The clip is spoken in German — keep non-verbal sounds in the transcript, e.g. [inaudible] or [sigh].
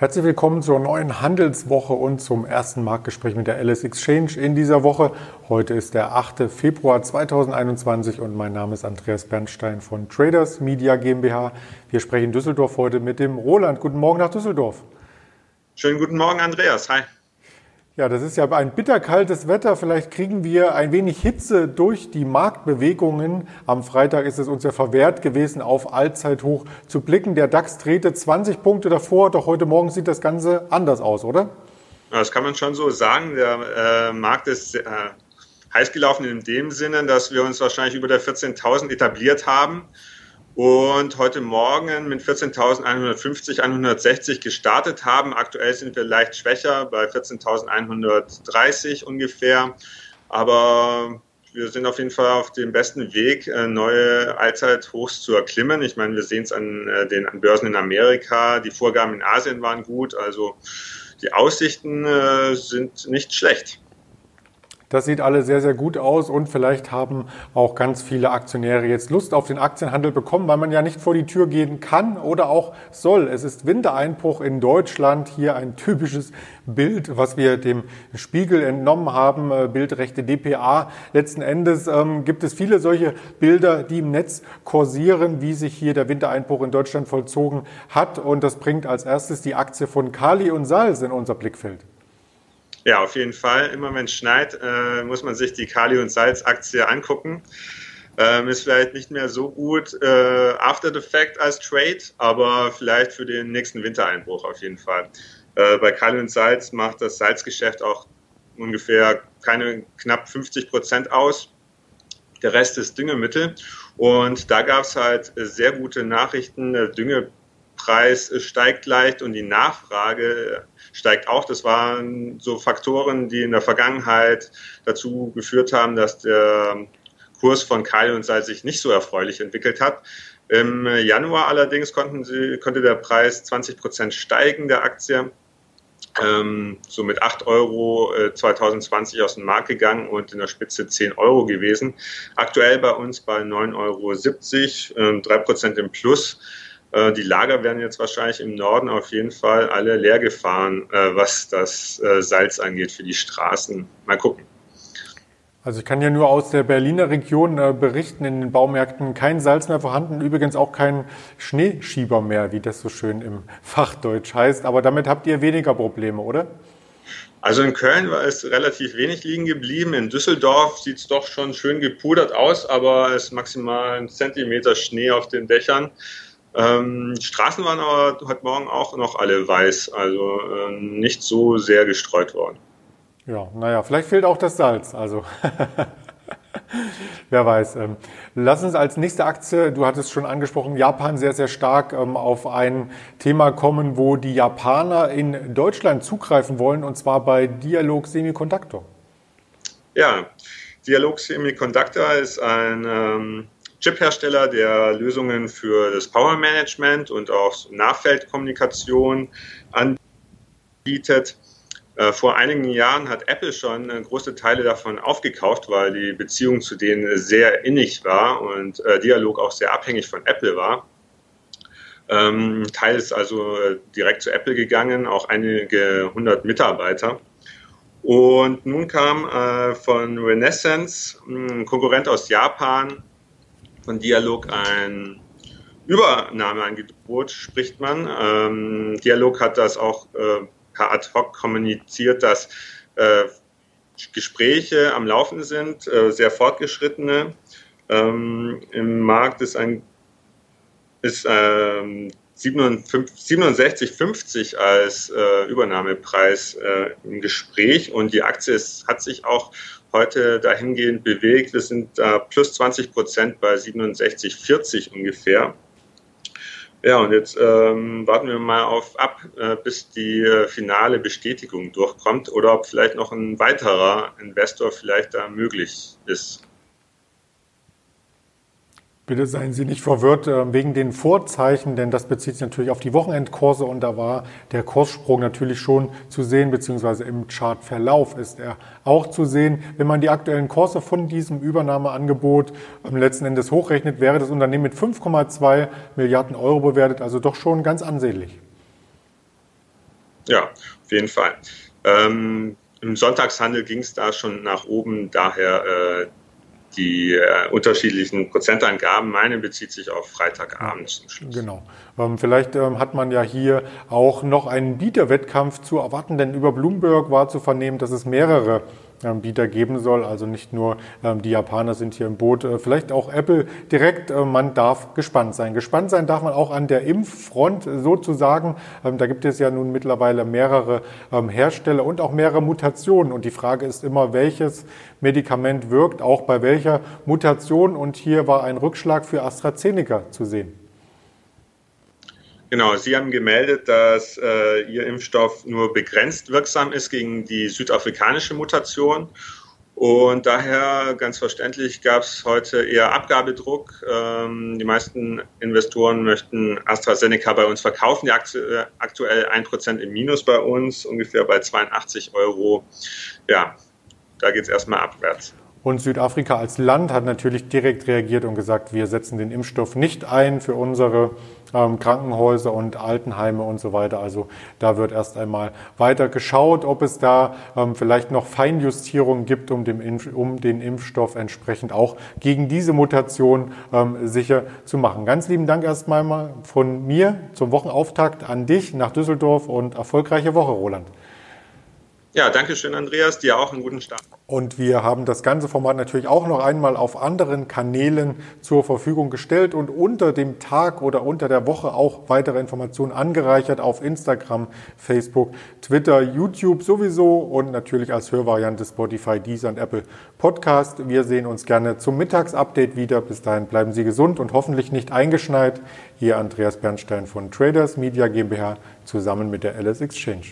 Herzlich willkommen zur neuen Handelswoche und zum ersten Marktgespräch mit der LS Exchange in dieser Woche. Heute ist der 8. Februar 2021 und mein Name ist Andreas Bernstein von Traders Media GmbH. Wir sprechen in Düsseldorf heute mit dem Roland. Guten Morgen nach Düsseldorf. Schönen guten Morgen, Andreas. Hi. Ja, das ist ja ein bitterkaltes Wetter. Vielleicht kriegen wir ein wenig Hitze durch die Marktbewegungen. Am Freitag ist es uns ja verwehrt gewesen, auf Allzeithoch zu blicken. Der DAX drehte 20 Punkte davor, doch heute Morgen sieht das Ganze anders aus, oder? Das kann man schon so sagen. Der äh, Markt ist äh, heiß gelaufen in dem Sinne, dass wir uns wahrscheinlich über der 14.000 etabliert haben und heute Morgen mit 14.150, 160 gestartet haben. Aktuell sind wir leicht schwächer bei 14.130 ungefähr, aber wir sind auf jeden Fall auf dem besten Weg, äh, neue Allzeithochs zu erklimmen. Ich meine, wir sehen es an äh, den Börsen in Amerika. Die Vorgaben in Asien waren gut, also die Aussichten äh, sind nicht schlecht. Das sieht alle sehr, sehr gut aus und vielleicht haben auch ganz viele Aktionäre jetzt Lust auf den Aktienhandel bekommen, weil man ja nicht vor die Tür gehen kann oder auch soll. Es ist Wintereinbruch in Deutschland. Hier ein typisches Bild, was wir dem Spiegel entnommen haben, äh, Bildrechte DPA. Letzten Endes ähm, gibt es viele solche Bilder, die im Netz kursieren, wie sich hier der Wintereinbruch in Deutschland vollzogen hat. Und das bringt als erstes die Aktie von Kali und Salz in unser Blickfeld. Ja, auf jeden Fall. Immer wenn es schneit, äh, muss man sich die Kali- und Salz-Aktie angucken. Ähm, ist vielleicht nicht mehr so gut äh, After the Fact als Trade, aber vielleicht für den nächsten Wintereinbruch auf jeden Fall. Äh, bei Kali und Salz macht das Salzgeschäft auch ungefähr keine knapp 50 Prozent aus. Der Rest ist Düngemittel. Und da gab es halt sehr gute Nachrichten. Der Düngepreis steigt leicht und die Nachfrage steigt auch. Das waren so Faktoren, die in der Vergangenheit dazu geführt haben, dass der Kurs von Kali und Salz sich nicht so erfreulich entwickelt hat. Im Januar allerdings sie, konnte der Preis 20 Prozent steigen der Aktie. Ähm, so mit 8 Euro äh, 2020 aus dem Markt gegangen und in der Spitze 10 Euro gewesen. Aktuell bei uns bei 9,70 Euro, äh, 3 Prozent im Plus. Äh, die Lager werden jetzt wahrscheinlich im Norden auf jeden Fall alle leer gefahren, äh, was das äh, Salz angeht für die Straßen. Mal gucken. Also ich kann ja nur aus der Berliner Region berichten, in den Baumärkten kein Salz mehr vorhanden, übrigens auch kein Schneeschieber mehr, wie das so schön im [laughs] Fachdeutsch heißt. Aber damit habt ihr weniger Probleme, oder? Also in Köln war es relativ wenig liegen geblieben. In Düsseldorf sieht es doch schon schön gepudert aus, aber es ist maximal ein Zentimeter Schnee auf den Dächern. Ähm, Straßen waren aber heute Morgen auch noch alle weiß, also äh, nicht so sehr gestreut worden. Ja, naja, vielleicht fehlt auch das Salz, also [laughs] wer weiß. Ähm, lass uns als nächste Aktie, du hattest schon angesprochen, Japan sehr, sehr stark ähm, auf ein Thema kommen, wo die Japaner in Deutschland zugreifen wollen, und zwar bei Dialog Semiconductor. Ja, Dialog Semiconductor ist ein ähm, Chip-Hersteller, der Lösungen für das Power Management und auch Nachfeldkommunikation anbietet. Äh, vor einigen Jahren hat Apple schon äh, große Teile davon aufgekauft, weil die Beziehung zu denen sehr innig war und äh, Dialog auch sehr abhängig von Apple war. Ähm, Teil ist also direkt zu Apple gegangen, auch einige hundert Mitarbeiter. Und nun kam von Renaissance, ein Konkurrent aus Japan, von Dialog ein Übernahmeangebot, spricht man. Ähm, Dialog hat das auch äh, per ad hoc kommuniziert, dass äh, Gespräche am Laufen sind, äh, sehr fortgeschrittene. Ähm, Im Markt ist ein ist ähm, 67,50 als äh, Übernahmepreis äh, im Gespräch und die Aktie ist, hat sich auch heute dahingehend bewegt. Wir sind äh, plus 20 Prozent bei 67,40 ungefähr. Ja, und jetzt ähm, warten wir mal auf ab, äh, bis die äh, finale Bestätigung durchkommt oder ob vielleicht noch ein weiterer Investor vielleicht da möglich ist. Bitte seien Sie nicht verwirrt äh, wegen den Vorzeichen, denn das bezieht sich natürlich auf die Wochenendkurse und da war der Kurssprung natürlich schon zu sehen, beziehungsweise im Chartverlauf ist er auch zu sehen. Wenn man die aktuellen Kurse von diesem Übernahmeangebot letzten Endes hochrechnet, wäre das Unternehmen mit 5,2 Milliarden Euro bewertet, also doch schon ganz ansehnlich. Ja, auf jeden Fall. Ähm, Im Sonntagshandel ging es da schon nach oben, daher äh, die äh, unterschiedlichen Prozentangaben. Meine bezieht sich auf Freitagabend zum Schluss. Genau. Ähm, vielleicht ähm, hat man ja hier auch noch einen Bieterwettkampf zu erwarten, denn über Bloomberg war zu vernehmen, dass es mehrere Bieter geben soll. Also nicht nur ähm, die Japaner sind hier im Boot, äh, vielleicht auch Apple direkt. Äh, man darf gespannt sein. Gespannt sein darf man auch an der Impffront sozusagen. Ähm, da gibt es ja nun mittlerweile mehrere ähm, Hersteller und auch mehrere Mutationen. Und die Frage ist immer, welches Medikament wirkt, auch bei welcher Mutation. Und hier war ein Rückschlag für AstraZeneca zu sehen. Genau, Sie haben gemeldet, dass äh, Ihr Impfstoff nur begrenzt wirksam ist gegen die südafrikanische Mutation. Und daher, ganz verständlich, gab es heute eher Abgabedruck. Ähm, die meisten Investoren möchten AstraZeneca bei uns verkaufen. Die Aktie, aktuell 1% im Minus bei uns, ungefähr bei 82 Euro. Ja, da geht es erstmal abwärts. Und Südafrika als Land hat natürlich direkt reagiert und gesagt, wir setzen den Impfstoff nicht ein für unsere ähm, Krankenhäuser und Altenheime und so weiter. Also da wird erst einmal weiter geschaut, ob es da ähm, vielleicht noch Feinjustierungen gibt, um, dem Impf um den Impfstoff entsprechend auch gegen diese Mutation ähm, sicher zu machen. Ganz lieben Dank erstmal mal von mir zum Wochenauftakt an dich nach Düsseldorf und erfolgreiche Woche, Roland. Ja, danke schön, Andreas. Dir auch einen guten Start. Und wir haben das ganze Format natürlich auch noch einmal auf anderen Kanälen zur Verfügung gestellt und unter dem Tag oder unter der Woche auch weitere Informationen angereichert auf Instagram, Facebook, Twitter, YouTube sowieso und natürlich als Hörvariante Spotify, Deezer und Apple Podcast. Wir sehen uns gerne zum Mittagsupdate wieder. Bis dahin bleiben Sie gesund und hoffentlich nicht eingeschneit. Hier Andreas Bernstein von Traders Media GmbH zusammen mit der LS Exchange.